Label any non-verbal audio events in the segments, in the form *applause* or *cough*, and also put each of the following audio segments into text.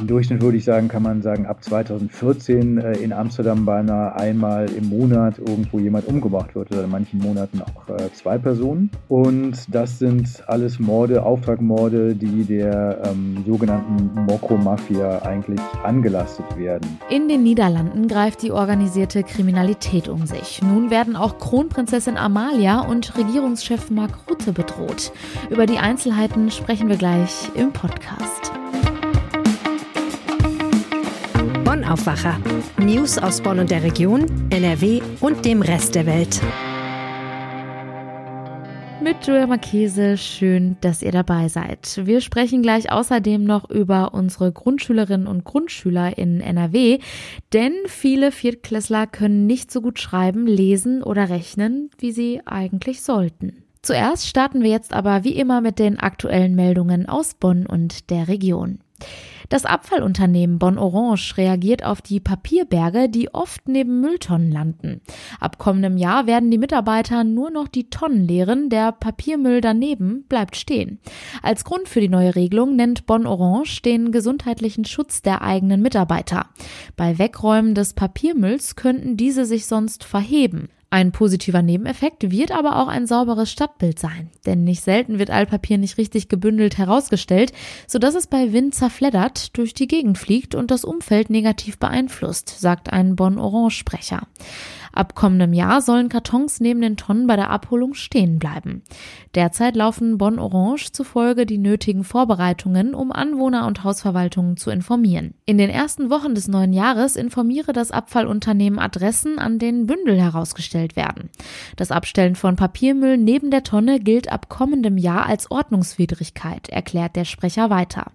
Im Durchschnitt würde ich sagen, kann man sagen, ab 2014 äh, in Amsterdam beinahe einmal im Monat irgendwo jemand umgebracht wird oder in manchen Monaten auch äh, zwei Personen. Und das sind alles Morde, Auftragmorde, die der ähm, sogenannten Mokko-Mafia eigentlich angelastet werden. In den Niederlanden greift die organisierte Kriminalität um sich. Nun werden auch Kronprinzessin Amalia und Regierungschef Mark Rutte bedroht. Über die Einzelheiten sprechen wir gleich im Podcast. Aufwacher. News aus Bonn und der Region, NRW und dem Rest der Welt. Mit Julia Marchese, schön, dass ihr dabei seid. Wir sprechen gleich außerdem noch über unsere Grundschülerinnen und Grundschüler in NRW, denn viele Viertklässler können nicht so gut schreiben, lesen oder rechnen, wie sie eigentlich sollten. Zuerst starten wir jetzt aber wie immer mit den aktuellen Meldungen aus Bonn und der Region. Das Abfallunternehmen Bonn Orange reagiert auf die Papierberge, die oft neben Mülltonnen landen. Ab kommendem Jahr werden die Mitarbeiter nur noch die Tonnen leeren, der Papiermüll daneben bleibt stehen. Als Grund für die neue Regelung nennt Bonn Orange den gesundheitlichen Schutz der eigenen Mitarbeiter. Bei Wegräumen des Papiermülls könnten diese sich sonst verheben. Ein positiver Nebeneffekt wird aber auch ein sauberes Stadtbild sein, denn nicht selten wird Altpapier nicht richtig gebündelt herausgestellt, sodass es bei Wind zerfleddert, durch die Gegend fliegt und das Umfeld negativ beeinflusst, sagt ein Bonn-Orange-Sprecher. Ab kommendem Jahr sollen Kartons neben den Tonnen bei der Abholung stehen bleiben. Derzeit laufen Bonn Orange zufolge die nötigen Vorbereitungen, um Anwohner und Hausverwaltungen zu informieren. In den ersten Wochen des neuen Jahres informiere das Abfallunternehmen Adressen, an denen Bündel herausgestellt werden. Das Abstellen von Papiermüll neben der Tonne gilt ab kommendem Jahr als Ordnungswidrigkeit, erklärt der Sprecher weiter.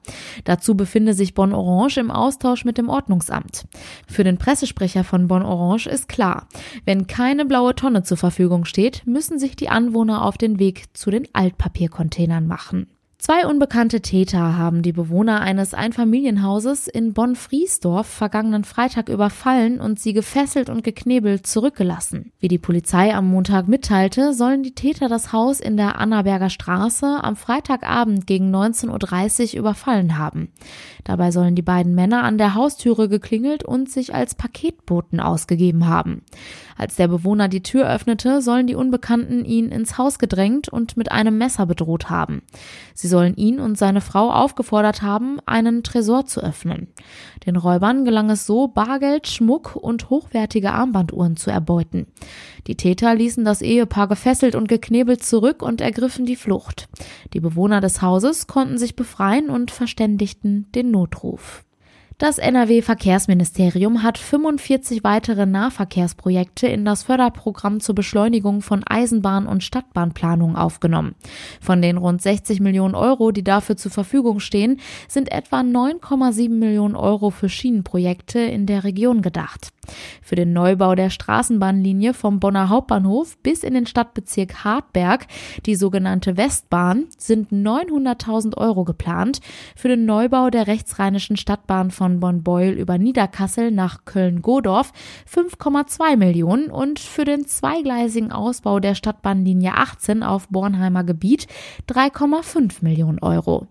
Dazu befinde sich Bonn Orange im Austausch mit dem Ordnungsamt. Für den Pressesprecher von Bonn Orange ist klar, wenn keine blaue Tonne zur Verfügung steht, müssen sich die Anwohner auf den Weg zu den Altpapiercontainern machen. Zwei unbekannte Täter haben die Bewohner eines Einfamilienhauses in Bonn-Friesdorf vergangenen Freitag überfallen und sie gefesselt und geknebelt zurückgelassen. Wie die Polizei am Montag mitteilte, sollen die Täter das Haus in der Annaberger Straße am Freitagabend gegen 19.30 Uhr überfallen haben. Dabei sollen die beiden Männer an der Haustüre geklingelt und sich als Paketboten ausgegeben haben. Als der Bewohner die Tür öffnete, sollen die Unbekannten ihn ins Haus gedrängt und mit einem Messer bedroht haben. Sie sollen ihn und seine Frau aufgefordert haben, einen Tresor zu öffnen. Den Räubern gelang es so, Bargeld, Schmuck und hochwertige Armbanduhren zu erbeuten. Die Täter ließen das Ehepaar gefesselt und geknebelt zurück und ergriffen die Flucht. Die Bewohner des Hauses konnten sich befreien und verständigten den Notruf. Das NRW-Verkehrsministerium hat 45 weitere Nahverkehrsprojekte in das Förderprogramm zur Beschleunigung von Eisenbahn- und Stadtbahnplanung aufgenommen. Von den rund 60 Millionen Euro, die dafür zur Verfügung stehen, sind etwa 9,7 Millionen Euro für Schienenprojekte in der Region gedacht. Für den Neubau der Straßenbahnlinie vom Bonner Hauptbahnhof bis in den Stadtbezirk Hartberg, die sogenannte Westbahn, sind 900.000 Euro geplant. Für den Neubau der rechtsrheinischen Stadtbahn von Bonn-Beul über Niederkassel nach Köln-Godorf 5,2 Millionen und für den zweigleisigen Ausbau der Stadtbahnlinie 18 auf Bornheimer Gebiet 3,5 Millionen Euro.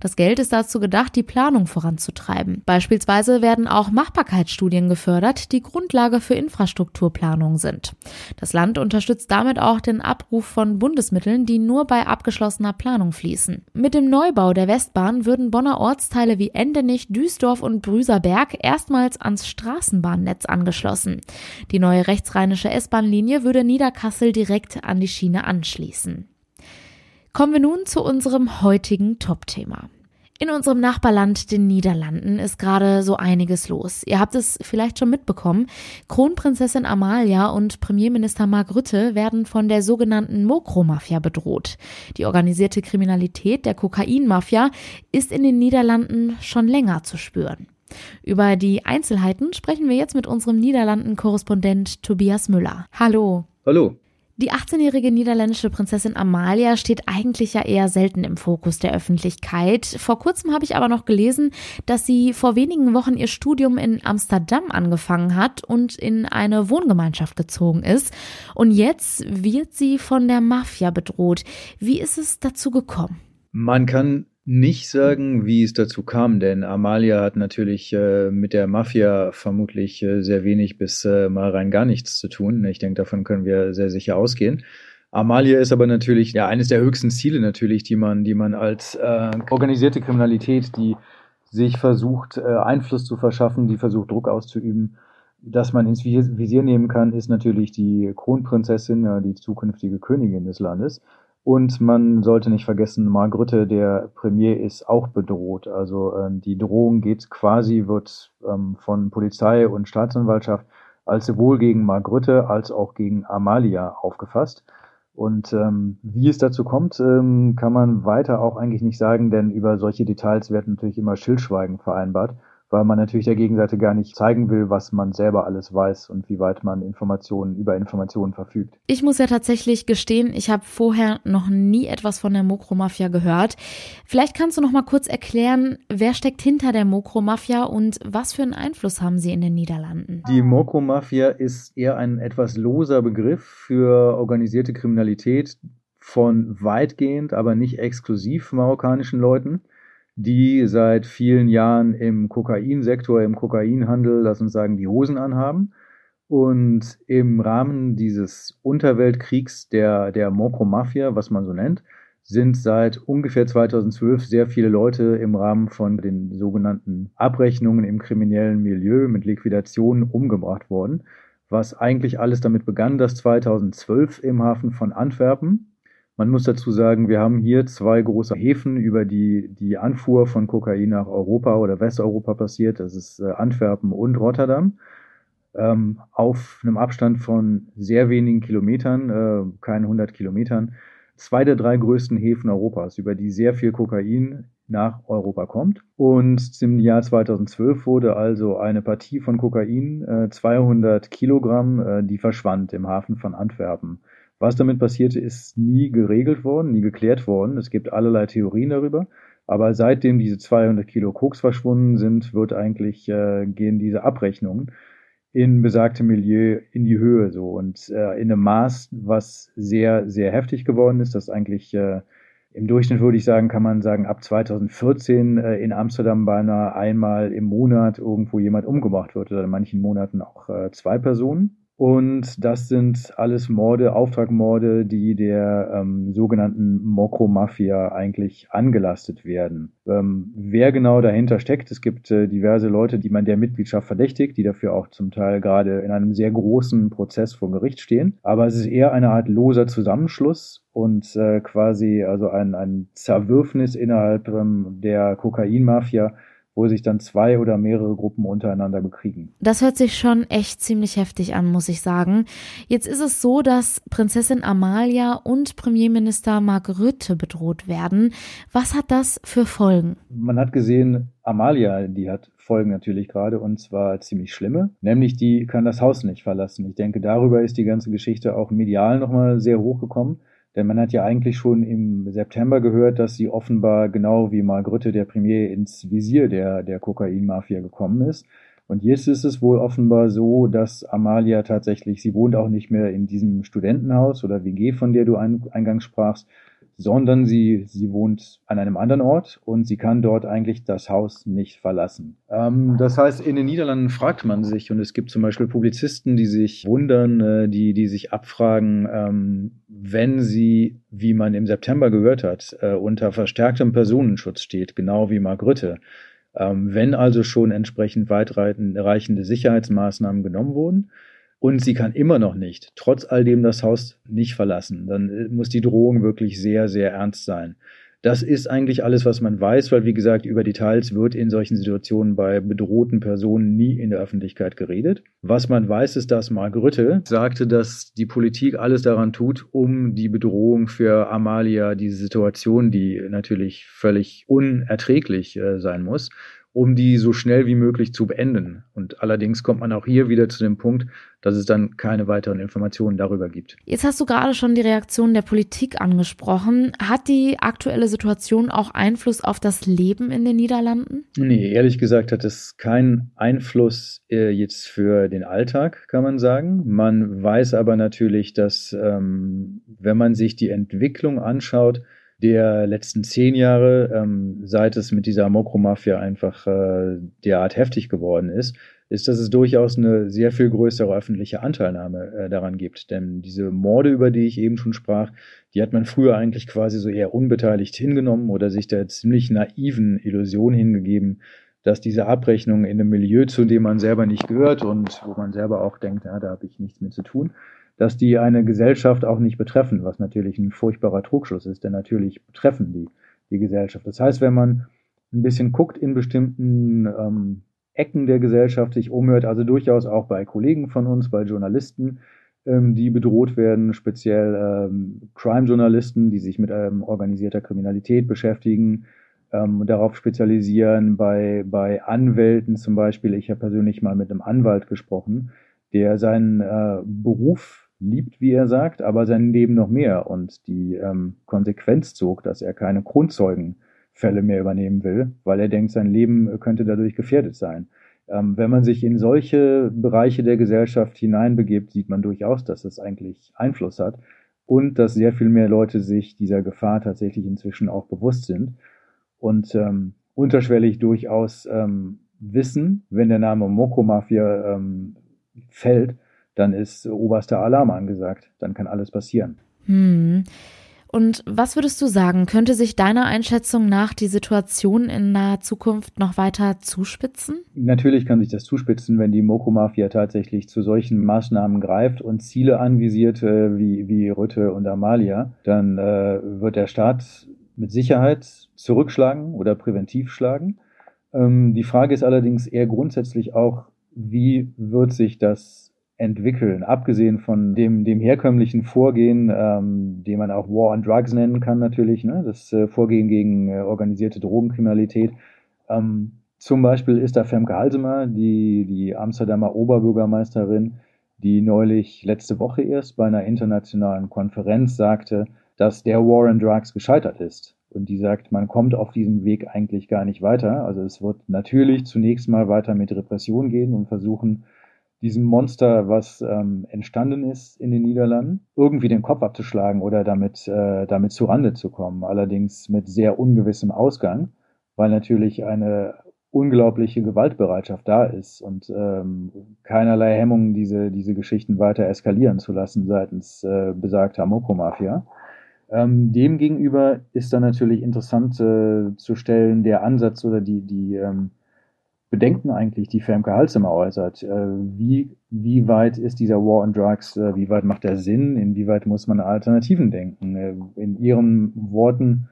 Das Geld ist dazu gedacht, die Planung voranzutreiben. Beispielsweise werden auch Machbarkeitsstudien gefördert, die die Grundlage für Infrastrukturplanung sind. Das Land unterstützt damit auch den Abruf von Bundesmitteln, die nur bei abgeschlossener Planung fließen. Mit dem Neubau der Westbahn würden Bonner Ortsteile wie Endenich, Duisdorf und Brüserberg erstmals ans Straßenbahnnetz angeschlossen. Die neue rechtsrheinische S-Bahn-Linie würde Niederkassel direkt an die Schiene anschließen. Kommen wir nun zu unserem heutigen Top-Thema. In unserem Nachbarland, den Niederlanden, ist gerade so einiges los. Ihr habt es vielleicht schon mitbekommen. Kronprinzessin Amalia und Premierminister Mark Rutte werden von der sogenannten Mokro-Mafia bedroht. Die organisierte Kriminalität der Kokain-Mafia ist in den Niederlanden schon länger zu spüren. Über die Einzelheiten sprechen wir jetzt mit unserem Niederlanden-Korrespondent Tobias Müller. Hallo. Hallo. Die 18-jährige niederländische Prinzessin Amalia steht eigentlich ja eher selten im Fokus der Öffentlichkeit. Vor kurzem habe ich aber noch gelesen, dass sie vor wenigen Wochen ihr Studium in Amsterdam angefangen hat und in eine Wohngemeinschaft gezogen ist. Und jetzt wird sie von der Mafia bedroht. Wie ist es dazu gekommen? Man kann nicht sagen, wie es dazu kam, denn Amalia hat natürlich äh, mit der Mafia vermutlich äh, sehr wenig bis äh, mal rein gar nichts zu tun. Ich denke, davon können wir sehr sicher ausgehen. Amalia ist aber natürlich ja eines der höchsten Ziele natürlich, die man, die man als äh, organisierte Kriminalität, die sich versucht, äh, Einfluss zu verschaffen, die versucht, Druck auszuüben, dass man ins Visier nehmen kann, ist natürlich die Kronprinzessin, die zukünftige Königin des Landes. Und man sollte nicht vergessen, Mark Rutte, der Premier, ist auch bedroht. Also äh, die Drohung geht quasi, wird ähm, von Polizei und Staatsanwaltschaft als sowohl gegen Mark Rutte als auch gegen Amalia aufgefasst. Und ähm, wie es dazu kommt, ähm, kann man weiter auch eigentlich nicht sagen, denn über solche Details wird natürlich immer Stillschweigen vereinbart weil man natürlich der Gegenseite gar nicht zeigen will, was man selber alles weiß und wie weit man Informationen über Informationen verfügt. Ich muss ja tatsächlich gestehen, ich habe vorher noch nie etwas von der Mokro-Mafia gehört. Vielleicht kannst du noch mal kurz erklären, wer steckt hinter der Mokro-Mafia und was für einen Einfluss haben sie in den Niederlanden? Die Mokro-Mafia ist eher ein etwas loser Begriff für organisierte Kriminalität von weitgehend, aber nicht exklusiv marokkanischen Leuten die seit vielen Jahren im Kokainsektor, im Kokainhandel, lass uns sagen, die Hosen anhaben. Und im Rahmen dieses Unterweltkriegs der, der Mokro-Mafia, was man so nennt, sind seit ungefähr 2012 sehr viele Leute im Rahmen von den sogenannten Abrechnungen im kriminellen Milieu mit Liquidationen umgebracht worden. Was eigentlich alles damit begann, dass 2012 im Hafen von Antwerpen man muss dazu sagen, wir haben hier zwei große Häfen, über die die Anfuhr von Kokain nach Europa oder Westeuropa passiert. Das ist äh, Antwerpen und Rotterdam. Ähm, auf einem Abstand von sehr wenigen Kilometern, äh, keinen 100 Kilometern, zwei der drei größten Häfen Europas, über die sehr viel Kokain nach Europa kommt. Und im Jahr 2012 wurde also eine Partie von Kokain, äh, 200 Kilogramm, äh, die verschwand im Hafen von Antwerpen. Was damit passierte, ist nie geregelt worden, nie geklärt worden. Es gibt allerlei Theorien darüber. Aber seitdem diese 200 Kilo Koks verschwunden sind, wird eigentlich, äh, gehen diese Abrechnungen in besagtem Milieu in die Höhe so und äh, in einem Maß, was sehr, sehr heftig geworden ist, das eigentlich äh, im Durchschnitt würde ich sagen, kann man sagen, ab 2014 äh, in Amsterdam beinahe einmal im Monat irgendwo jemand umgebracht wird oder in manchen Monaten auch äh, zwei Personen. Und das sind alles Morde, Auftragmorde, die der ähm, sogenannten Mokro-Mafia eigentlich angelastet werden. Ähm, wer genau dahinter steckt, es gibt äh, diverse Leute, die man der Mitgliedschaft verdächtigt, die dafür auch zum Teil gerade in einem sehr großen Prozess vor Gericht stehen. Aber es ist eher eine Art loser Zusammenschluss und äh, quasi also ein, ein Zerwürfnis innerhalb ähm, der Kokain-Mafia, wo sich dann zwei oder mehrere Gruppen untereinander bekriegen. Das hört sich schon echt ziemlich heftig an, muss ich sagen. Jetzt ist es so, dass Prinzessin Amalia und Premierminister Mark Rutte bedroht werden. Was hat das für Folgen? Man hat gesehen, Amalia, die hat Folgen natürlich gerade und zwar ziemlich schlimme, nämlich die kann das Haus nicht verlassen. Ich denke, darüber ist die ganze Geschichte auch medial nochmal sehr hochgekommen. Denn man hat ja eigentlich schon im September gehört, dass sie offenbar genau wie Mark Rutte, der Premier, ins Visier der, der Kokainmafia gekommen ist. Und jetzt ist es wohl offenbar so, dass Amalia tatsächlich, sie wohnt auch nicht mehr in diesem Studentenhaus oder WG, von der du eingangs sprachst, sondern sie, sie wohnt an einem anderen Ort und sie kann dort eigentlich das Haus nicht verlassen. Ähm, das heißt, in den Niederlanden fragt man sich, und es gibt zum Beispiel Publizisten, die sich wundern, äh, die, die sich abfragen, ähm, wenn sie, wie man im September gehört hat, äh, unter verstärktem Personenschutz steht, genau wie Mark Rutte, ähm, wenn also schon entsprechend weitreichende Sicherheitsmaßnahmen genommen wurden, und sie kann immer noch nicht, trotz all dem, das Haus nicht verlassen. Dann äh, muss die Drohung wirklich sehr, sehr ernst sein. Das ist eigentlich alles, was man weiß, weil, wie gesagt, über Details wird in solchen Situationen bei bedrohten Personen nie in der Öffentlichkeit geredet. Was man weiß, ist, dass Mark Rutte sagte, dass die Politik alles daran tut, um die Bedrohung für Amalia, diese Situation, die natürlich völlig unerträglich äh, sein muss, um die so schnell wie möglich zu beenden. Und allerdings kommt man auch hier wieder zu dem Punkt, dass es dann keine weiteren Informationen darüber gibt. Jetzt hast du gerade schon die Reaktion der Politik angesprochen. Hat die aktuelle Situation auch Einfluss auf das Leben in den Niederlanden? Nee, ehrlich gesagt hat es keinen Einfluss äh, jetzt für den Alltag, kann man sagen. Man weiß aber natürlich, dass ähm, wenn man sich die Entwicklung anschaut, der letzten zehn Jahre, ähm, seit es mit dieser Mokromafia einfach äh, derart heftig geworden ist, ist, dass es durchaus eine sehr viel größere öffentliche Anteilnahme äh, daran gibt. Denn diese Morde, über die ich eben schon sprach, die hat man früher eigentlich quasi so eher unbeteiligt hingenommen oder sich der ziemlich naiven Illusion hingegeben, dass diese Abrechnung in einem Milieu, zu dem man selber nicht gehört und wo man selber auch denkt, ja, da habe ich nichts mit zu tun, dass die eine Gesellschaft auch nicht betreffen, was natürlich ein furchtbarer Trugschluss ist, denn natürlich betreffen die die Gesellschaft. Das heißt, wenn man ein bisschen guckt in bestimmten ähm, Ecken der Gesellschaft sich umhört, also durchaus auch bei Kollegen von uns, bei Journalisten, ähm, die bedroht werden, speziell ähm, Crime-Journalisten, die sich mit ähm, organisierter Kriminalität beschäftigen, ähm, darauf spezialisieren, bei, bei Anwälten zum Beispiel. Ich habe persönlich mal mit einem Anwalt gesprochen, der seinen äh, Beruf liebt, wie er sagt, aber sein Leben noch mehr und die ähm, Konsequenz zog, dass er keine Kronzeugen Fälle mehr übernehmen will, weil er denkt, sein Leben könnte dadurch gefährdet sein. Ähm, wenn man sich in solche Bereiche der Gesellschaft hineinbegibt, sieht man durchaus, dass das eigentlich Einfluss hat und dass sehr viel mehr Leute sich dieser Gefahr tatsächlich inzwischen auch bewusst sind und ähm, unterschwellig durchaus ähm, wissen, wenn der Name Moko Mafia ähm, fällt, dann ist oberster Alarm angesagt. Dann kann alles passieren. Hm. Und was würdest du sagen, könnte sich deiner Einschätzung nach die Situation in naher Zukunft noch weiter zuspitzen? Natürlich kann sich das zuspitzen, wenn die Moko-Mafia tatsächlich zu solchen Maßnahmen greift und Ziele anvisiert äh, wie, wie Rütte und Amalia. Dann äh, wird der Staat mit Sicherheit zurückschlagen oder präventiv schlagen. Ähm, die Frage ist allerdings eher grundsätzlich auch, wie wird sich das entwickeln, abgesehen von dem, dem herkömmlichen Vorgehen, ähm, den man auch War on Drugs nennen kann natürlich, ne? das äh, Vorgehen gegen äh, organisierte Drogenkriminalität. Ähm, zum Beispiel ist da Femke Halsemer, die, die Amsterdamer Oberbürgermeisterin, die neulich letzte Woche erst bei einer internationalen Konferenz sagte, dass der War on Drugs gescheitert ist. Und die sagt, man kommt auf diesem Weg eigentlich gar nicht weiter. Also es wird natürlich zunächst mal weiter mit Repression gehen und versuchen, diesem Monster, was ähm, entstanden ist in den Niederlanden, irgendwie den Kopf abzuschlagen oder damit, äh, damit zu Rande zu kommen. Allerdings mit sehr ungewissem Ausgang, weil natürlich eine unglaubliche Gewaltbereitschaft da ist und ähm, keinerlei Hemmungen, diese, diese Geschichten weiter eskalieren zu lassen seitens äh, besagter Moko-Mafia. Ähm, Demgegenüber ist dann natürlich interessant äh, zu stellen, der Ansatz oder die, die ähm, Bedenken eigentlich, die Femke Halsemer äußert. Äh, wie, wie weit ist dieser War on Drugs, äh, wie weit macht der Sinn, inwieweit muss man Alternativen denken? Äh, in ihren Worten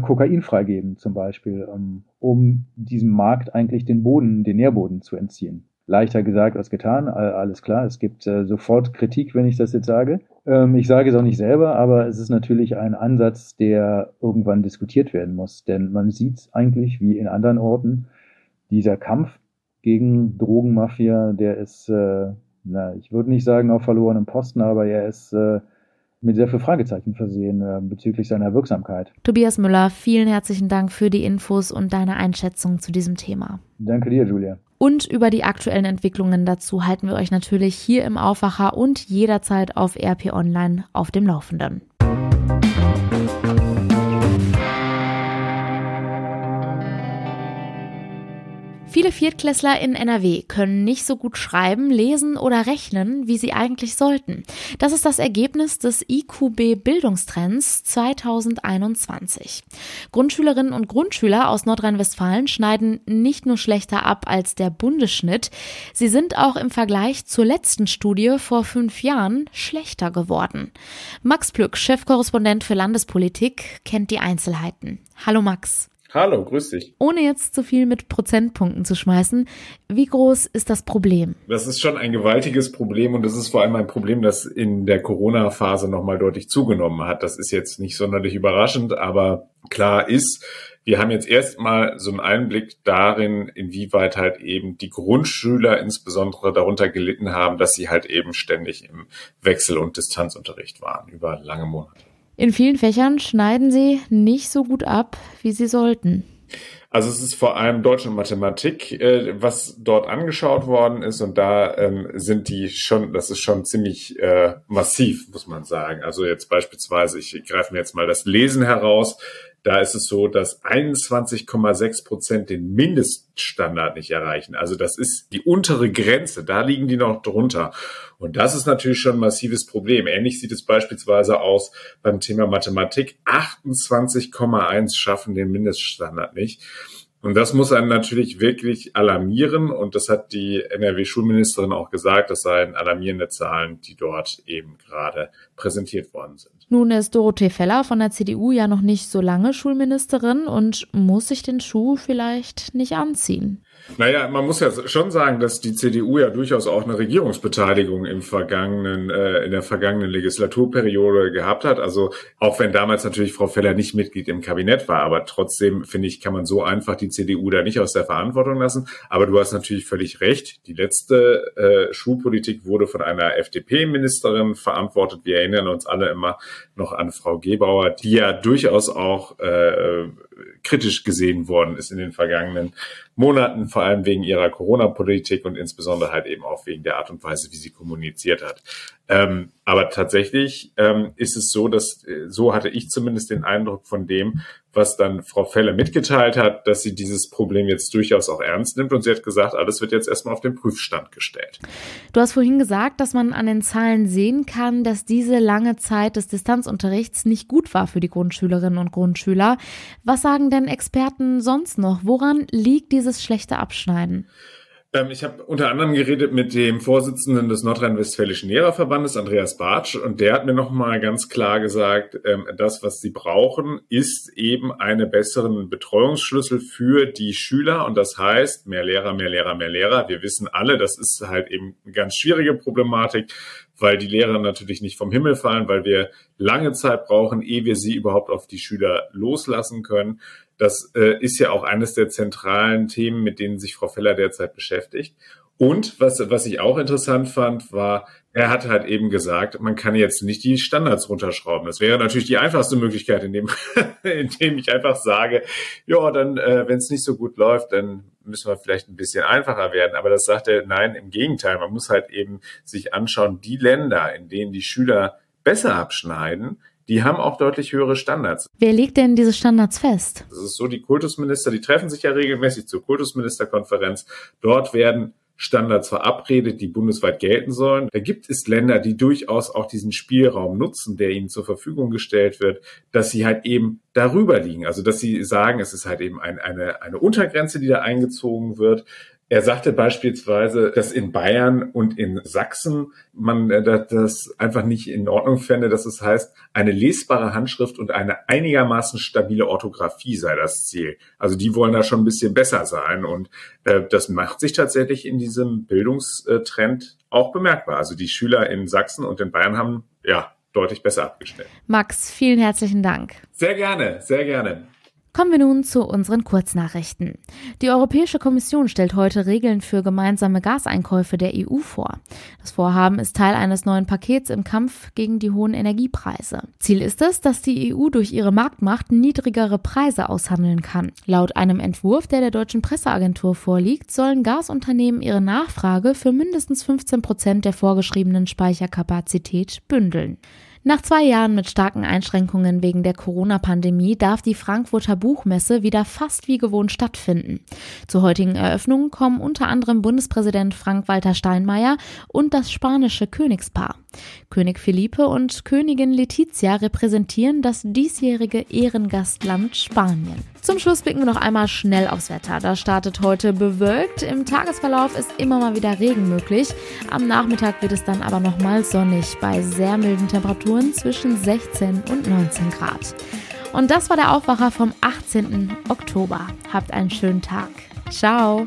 Kokain freigeben zum Beispiel, ähm, um diesem Markt eigentlich den Boden, den Nährboden zu entziehen. Leichter gesagt als getan, alles klar. Es gibt sofort Kritik, wenn ich das jetzt sage. Ähm, ich sage es auch nicht selber, aber es ist natürlich ein Ansatz, der irgendwann diskutiert werden muss. Denn man sieht eigentlich wie in anderen Orten, dieser Kampf gegen Drogenmafia, der ist, äh, na, ich würde nicht sagen auf verlorenem Posten, aber er ist äh, mit sehr viel Fragezeichen versehen äh, bezüglich seiner Wirksamkeit. Tobias Müller, vielen herzlichen Dank für die Infos und deine Einschätzung zu diesem Thema. Danke dir, Julia. Und über die aktuellen Entwicklungen dazu halten wir euch natürlich hier im Aufwacher und jederzeit auf RP Online auf dem Laufenden. Viele Viertklässler in NRW können nicht so gut schreiben, lesen oder rechnen, wie sie eigentlich sollten. Das ist das Ergebnis des IQB Bildungstrends 2021. Grundschülerinnen und Grundschüler aus Nordrhein-Westfalen schneiden nicht nur schlechter ab als der Bundesschnitt, sie sind auch im Vergleich zur letzten Studie vor fünf Jahren schlechter geworden. Max Plück, Chefkorrespondent für Landespolitik, kennt die Einzelheiten. Hallo Max. Hallo, grüß dich. Ohne jetzt zu viel mit Prozentpunkten zu schmeißen, wie groß ist das Problem? Das ist schon ein gewaltiges Problem und das ist vor allem ein Problem, das in der Corona-Phase nochmal deutlich zugenommen hat. Das ist jetzt nicht sonderlich überraschend, aber klar ist, wir haben jetzt erstmal so einen Einblick darin, inwieweit halt eben die Grundschüler insbesondere darunter gelitten haben, dass sie halt eben ständig im Wechsel- und Distanzunterricht waren über lange Monate. In vielen Fächern schneiden sie nicht so gut ab, wie sie sollten. Also es ist vor allem Deutsch und Mathematik, äh, was dort angeschaut worden ist und da ähm, sind die schon, das ist schon ziemlich äh, massiv, muss man sagen. Also jetzt beispielsweise, ich greife mir jetzt mal das Lesen heraus. Da ist es so, dass 21,6 Prozent den Mindeststandard nicht erreichen. Also das ist die untere Grenze. Da liegen die noch drunter. Und das ist natürlich schon ein massives Problem. Ähnlich sieht es beispielsweise aus beim Thema Mathematik. 28,1 schaffen den Mindeststandard nicht. Und das muss einen natürlich wirklich alarmieren. Und das hat die NRW-Schulministerin auch gesagt. Das seien alarmierende Zahlen, die dort eben gerade präsentiert worden sind. Nun ist Dorothee Feller von der CDU ja noch nicht so lange Schulministerin und muss sich den Schuh vielleicht nicht anziehen. Naja, man muss ja schon sagen, dass die CDU ja durchaus auch eine Regierungsbeteiligung im vergangenen, äh, in der vergangenen Legislaturperiode gehabt hat. Also auch wenn damals natürlich Frau Feller nicht Mitglied im Kabinett war, aber trotzdem finde ich, kann man so einfach die CDU da nicht aus der Verantwortung lassen. Aber du hast natürlich völlig recht. Die letzte äh, Schulpolitik wurde von einer FDP-Ministerin verantwortet. Wir erinnern uns alle immer noch an Frau Gebauer, die ja durchaus auch äh, kritisch gesehen worden ist in den vergangenen Monaten, vor allem wegen ihrer Corona-Politik und insbesondere halt eben auch wegen der Art und Weise, wie sie kommuniziert hat. Ähm, aber tatsächlich ähm, ist es so, dass äh, so hatte ich zumindest den Eindruck von dem, was dann Frau Felle mitgeteilt hat, dass sie dieses Problem jetzt durchaus auch ernst nimmt und sie hat gesagt, alles wird jetzt erstmal auf den Prüfstand gestellt. Du hast vorhin gesagt, dass man an den Zahlen sehen kann, dass diese lange Zeit des Distanzunterrichts nicht gut war für die Grundschülerinnen und Grundschüler. Was sagen denn Experten sonst noch? Woran liegt dieses schlechte Abschneiden? Ähm, ich habe unter anderem geredet mit dem Vorsitzenden des Nordrhein-Westfälischen Lehrerverbandes, Andreas Bartsch, und der hat mir nochmal ganz klar gesagt, ähm, das, was sie brauchen, ist eben einen besseren Betreuungsschlüssel für die Schüler. Und das heißt, mehr Lehrer, mehr Lehrer, mehr Lehrer. Wir wissen alle, das ist halt eben eine ganz schwierige Problematik, weil die Lehrer natürlich nicht vom Himmel fallen, weil wir lange Zeit brauchen, ehe wir sie überhaupt auf die Schüler loslassen können. Das äh, ist ja auch eines der zentralen Themen, mit denen sich Frau Feller derzeit beschäftigt. Und was, was ich auch interessant fand, war, er hat halt eben gesagt, man kann jetzt nicht die Standards runterschrauben. Das wäre natürlich die einfachste Möglichkeit, indem, *laughs* indem ich einfach sage, ja, dann, äh, wenn es nicht so gut läuft, dann müssen wir vielleicht ein bisschen einfacher werden. Aber das sagt er, nein, im Gegenteil. Man muss halt eben sich anschauen, die Länder, in denen die Schüler besser abschneiden, die haben auch deutlich höhere Standards. Wer legt denn diese Standards fest? Das ist so, die Kultusminister, die treffen sich ja regelmäßig zur Kultusministerkonferenz. Dort werden Standards verabredet, die bundesweit gelten sollen. Da gibt es Länder, die durchaus auch diesen Spielraum nutzen, der ihnen zur Verfügung gestellt wird, dass sie halt eben darüber liegen. Also dass sie sagen, es ist halt eben ein, eine, eine Untergrenze, die da eingezogen wird. Er sagte beispielsweise, dass in Bayern und in Sachsen man äh, das einfach nicht in Ordnung fände, dass es heißt, eine lesbare Handschrift und eine einigermaßen stabile Orthographie sei das Ziel. Also die wollen da schon ein bisschen besser sein und äh, das macht sich tatsächlich in diesem Bildungstrend auch bemerkbar. Also die Schüler in Sachsen und in Bayern haben ja deutlich besser abgestellt. Max, vielen herzlichen Dank. Sehr gerne, sehr gerne. Kommen wir nun zu unseren Kurznachrichten. Die Europäische Kommission stellt heute Regeln für gemeinsame Gaseinkäufe der EU vor. Das Vorhaben ist Teil eines neuen Pakets im Kampf gegen die hohen Energiepreise. Ziel ist es, dass die EU durch ihre Marktmacht niedrigere Preise aushandeln kann. Laut einem Entwurf, der der deutschen Presseagentur vorliegt, sollen Gasunternehmen ihre Nachfrage für mindestens 15 Prozent der vorgeschriebenen Speicherkapazität bündeln. Nach zwei Jahren mit starken Einschränkungen wegen der Corona-Pandemie darf die Frankfurter Buchmesse wieder fast wie gewohnt stattfinden. Zur heutigen Eröffnung kommen unter anderem Bundespräsident Frank-Walter Steinmeier und das spanische Königspaar. König Felipe und Königin Letizia repräsentieren das diesjährige Ehrengastland Spanien. Zum Schluss blicken wir noch einmal schnell aufs Wetter. Da startet heute bewölkt. Im Tagesverlauf ist immer mal wieder Regen möglich. Am Nachmittag wird es dann aber nochmal sonnig bei sehr milden Temperaturen zwischen 16 und 19 Grad. Und das war der Aufwacher vom 18. Oktober. Habt einen schönen Tag. Ciao.